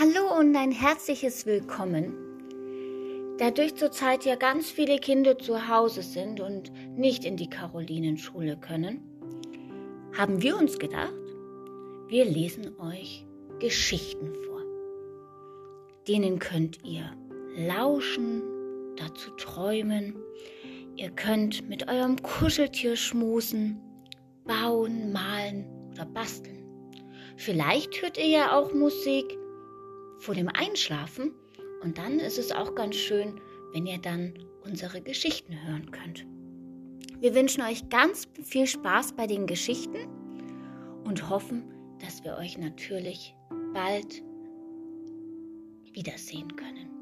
Hallo und ein herzliches Willkommen. Dadurch zurzeit ja ganz viele Kinder zu Hause sind und nicht in die Carolinenschule können, haben wir uns gedacht, wir lesen euch Geschichten vor. Denen könnt ihr lauschen, dazu träumen. Ihr könnt mit eurem Kuscheltier schmusen, bauen, malen oder basteln. Vielleicht hört ihr ja auch Musik vor dem Einschlafen. Und dann ist es auch ganz schön, wenn ihr dann unsere Geschichten hören könnt. Wir wünschen euch ganz viel Spaß bei den Geschichten und hoffen, dass wir euch natürlich bald wiedersehen können.